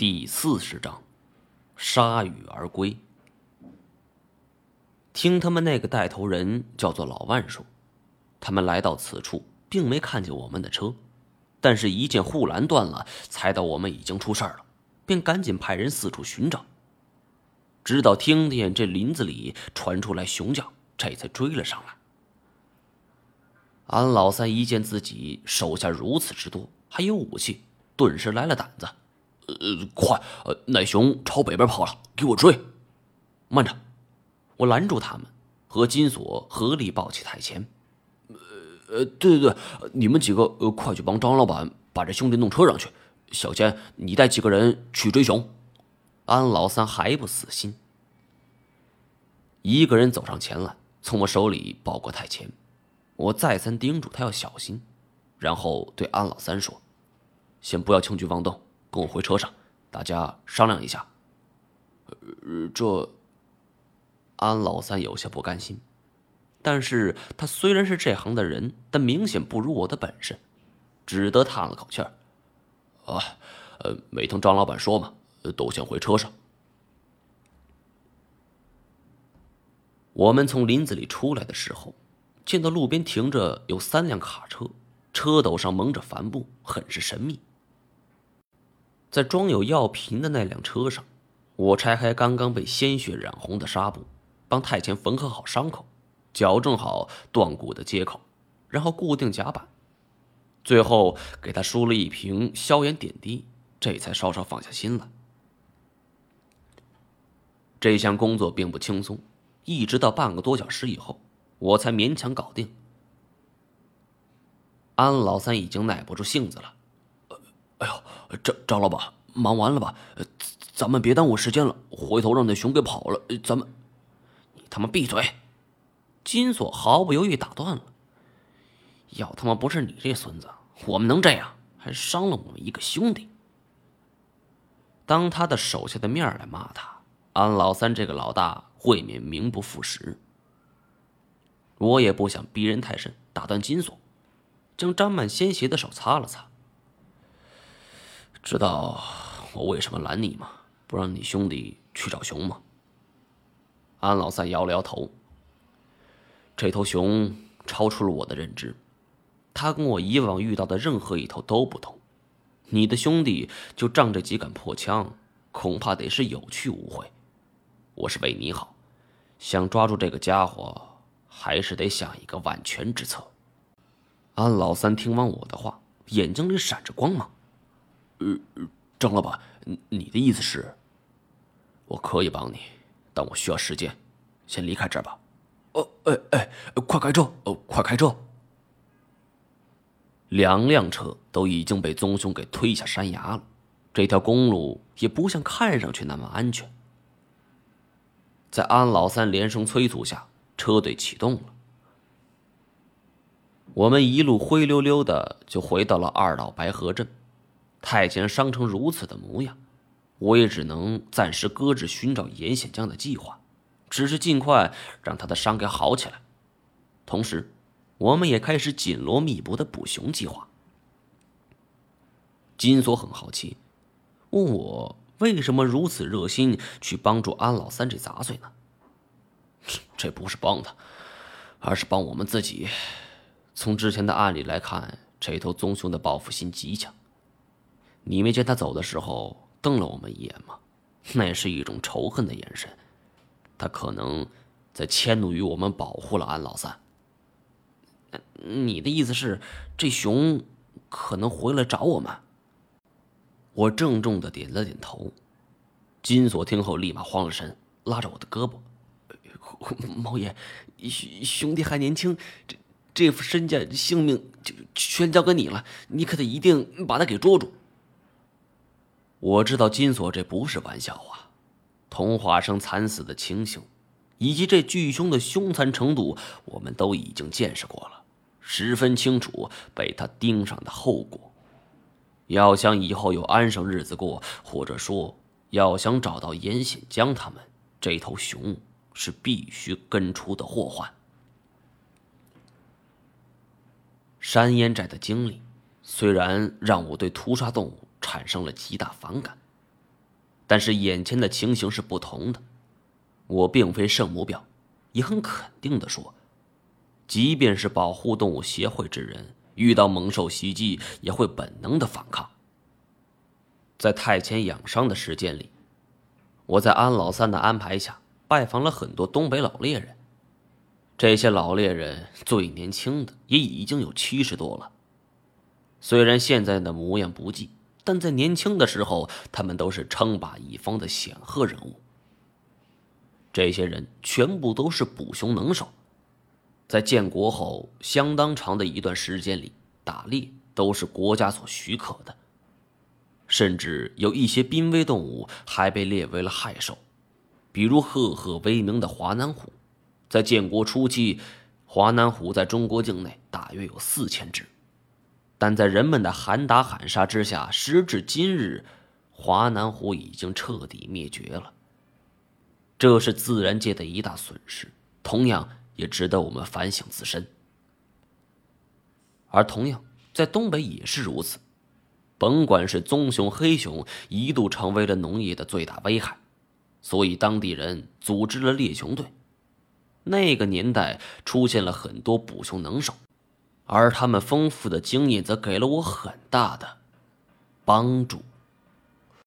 第四十章，铩羽而归。听他们那个带头人叫做老万说，他们来到此处，并没看见我们的车，但是，一见护栏断了，猜到我们已经出事了，便赶紧派人四处寻找。直到听见这林子里传出来熊叫，这才追了上来。安老三一见自己手下如此之多，还有武器，顿时来了胆子。呃，快！呃，那熊朝北边跑了，给我追！慢着，我拦住他们，和金锁合力抱起太前。呃呃，对对对，你们几个呃，快去帮张老板把这兄弟弄车上去。小坚，你带几个人去追熊。安老三还不死心，一个人走上前来，从我手里抱过太前。我再三叮嘱他要小心，然后对安老三说：“先不要轻举妄动。”跟我回车上，大家商量一下。这安老三有些不甘心，但是他虽然是这行的人，但明显不如我的本事，只得叹了口气儿。啊，呃，没听张老板说嘛，都先回车上。我们从林子里出来的时候，见到路边停着有三辆卡车，车斗上蒙着帆布，很是神秘。在装有药瓶的那辆车上，我拆开刚刚被鲜血染红的纱布，帮太监缝合好伤口，矫正好断骨的接口，然后固定甲板，最后给他输了一瓶消炎点滴，这才稍稍放下心来。这项工作并不轻松，一直到半个多小时以后，我才勉强搞定。安老三已经耐不住性子了。哎呦，张张老板，忙完了吧？咱们别耽误时间了，回头让那熊给跑了。咱们，你他妈闭嘴！金锁毫不犹豫打断了。要他妈不是你这孙子，我们能这样？还伤了我们一个兄弟。当他的手下的面来骂他，安老三这个老大未免名不副实。我也不想逼人太甚，打断金锁，将沾满鲜血的手擦了擦。知道我为什么拦你吗？不让你兄弟去找熊吗？安老三摇了摇头。这头熊超出了我的认知，它跟我以往遇到的任何一头都不同。你的兄弟就仗着几杆破枪，恐怕得是有去无回。我是为你好，想抓住这个家伙，还是得想一个万全之策。安老三听完我的话，眼睛里闪着光芒。呃，张老板，你的意思是，我可以帮你，但我需要时间，先离开这儿吧。哦，哎哎，快开车！哦，快开车！两辆车都已经被棕熊给推下山崖了，这条公路也不像看上去那么安全。在安老三连声催促下，车队启动了。我们一路灰溜溜的就回到了二老白河镇。太监伤成如此的模样，我也只能暂时搁置寻找严显江的计划，只是尽快让他的伤给好起来。同时，我们也开始紧锣密鼓的捕熊计划。金锁很好奇，问我为什么如此热心去帮助安老三这杂碎呢？这不是帮他，而是帮我们自己。从之前的案例来看，这头棕熊的报复心极强。你没见他走的时候瞪了我们一眼吗？那是一种仇恨的眼神。他可能在迁怒于我们保护了安老三。你的意思是，这熊可能回来找我们？我郑重的点了点头。金锁听后立马慌了神，拉着我的胳膊：“ 猫爷，兄兄弟还年轻，这这副身家性命就全交给你了，你可得一定把他给捉住。”我知道金锁这不是玩笑话，童话生惨死的情形，以及这巨凶的凶残程度，我们都已经见识过了，十分清楚被他盯上的后果。要想以后有安生日子过，或者说要想找到严显江他们，这头熊是必须根除的祸患。山烟寨的经历，虽然让我对屠杀动物。产生了极大反感，但是眼前的情形是不同的。我并非圣母婊，也很肯定的说，即便是保护动物协会之人，遇到猛兽袭击也会本能的反抗。在太前养伤的时间里，我在安老三的安排下，拜访了很多东北老猎人。这些老猎人最年轻的也已经有七十多了，虽然现在的模样不济。但在年轻的时候，他们都是称霸一方的显赫人物。这些人全部都是捕熊能手，在建国后相当长的一段时间里，打猎都是国家所许可的，甚至有一些濒危动物还被列为了害兽，比如赫赫威名的华南虎。在建国初期，华南虎在中国境内大约有四千只。但在人们的喊打喊杀之下，时至今日，华南虎已经彻底灭绝了。这是自然界的一大损失，同样也值得我们反省自身。而同样在东北也是如此，甭管是棕熊、黑熊，一度成为了农业的最大危害，所以当地人组织了猎熊队。那个年代出现了很多捕熊能手。而他们丰富的经验则给了我很大的帮助。